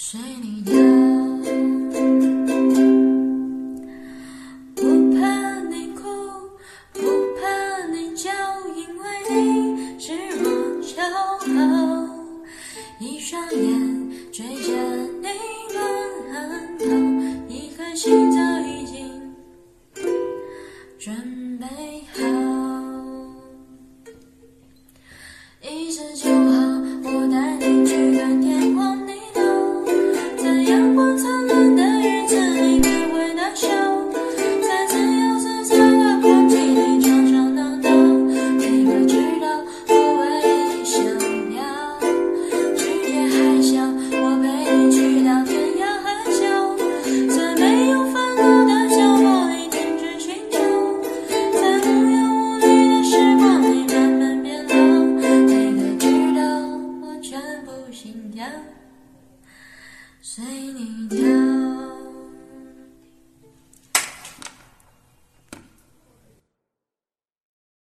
随你游，不怕你哭，不怕你叫，因为你是我骄傲。一双眼追着你乱跑，一颗心。随你跳。